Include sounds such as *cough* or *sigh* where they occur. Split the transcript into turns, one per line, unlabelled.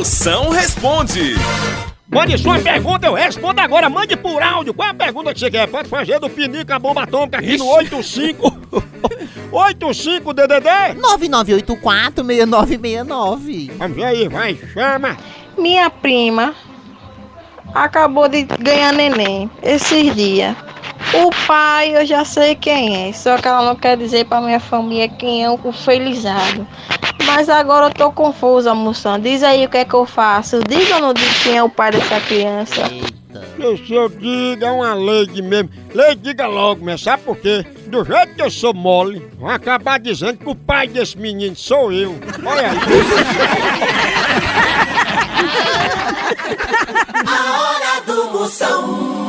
Moção responde.
Mande sua pergunta, eu respondo agora. Mande por áudio. Qual é a pergunta que você quer? Pode fazer do Pinica Bomba Atômica aqui no 85... 85 DDD.
9984-6969.
Vamos ver aí, vai, chama.
Minha prima acabou de ganhar neném esses dias. O pai eu já sei quem é, só que ela não quer dizer pra minha família quem é o felizado. Mas agora eu tô confusa, moção. Diz aí o que é que eu faço. Diga ou não diga quem é o pai dessa criança.
Que se eu diga é uma lei mesmo. Lei diga logo, mas sabe por quê? Do jeito que eu sou mole, vão acabar dizendo que o pai desse menino sou eu. Olha aí. *laughs*
A hora do Moção.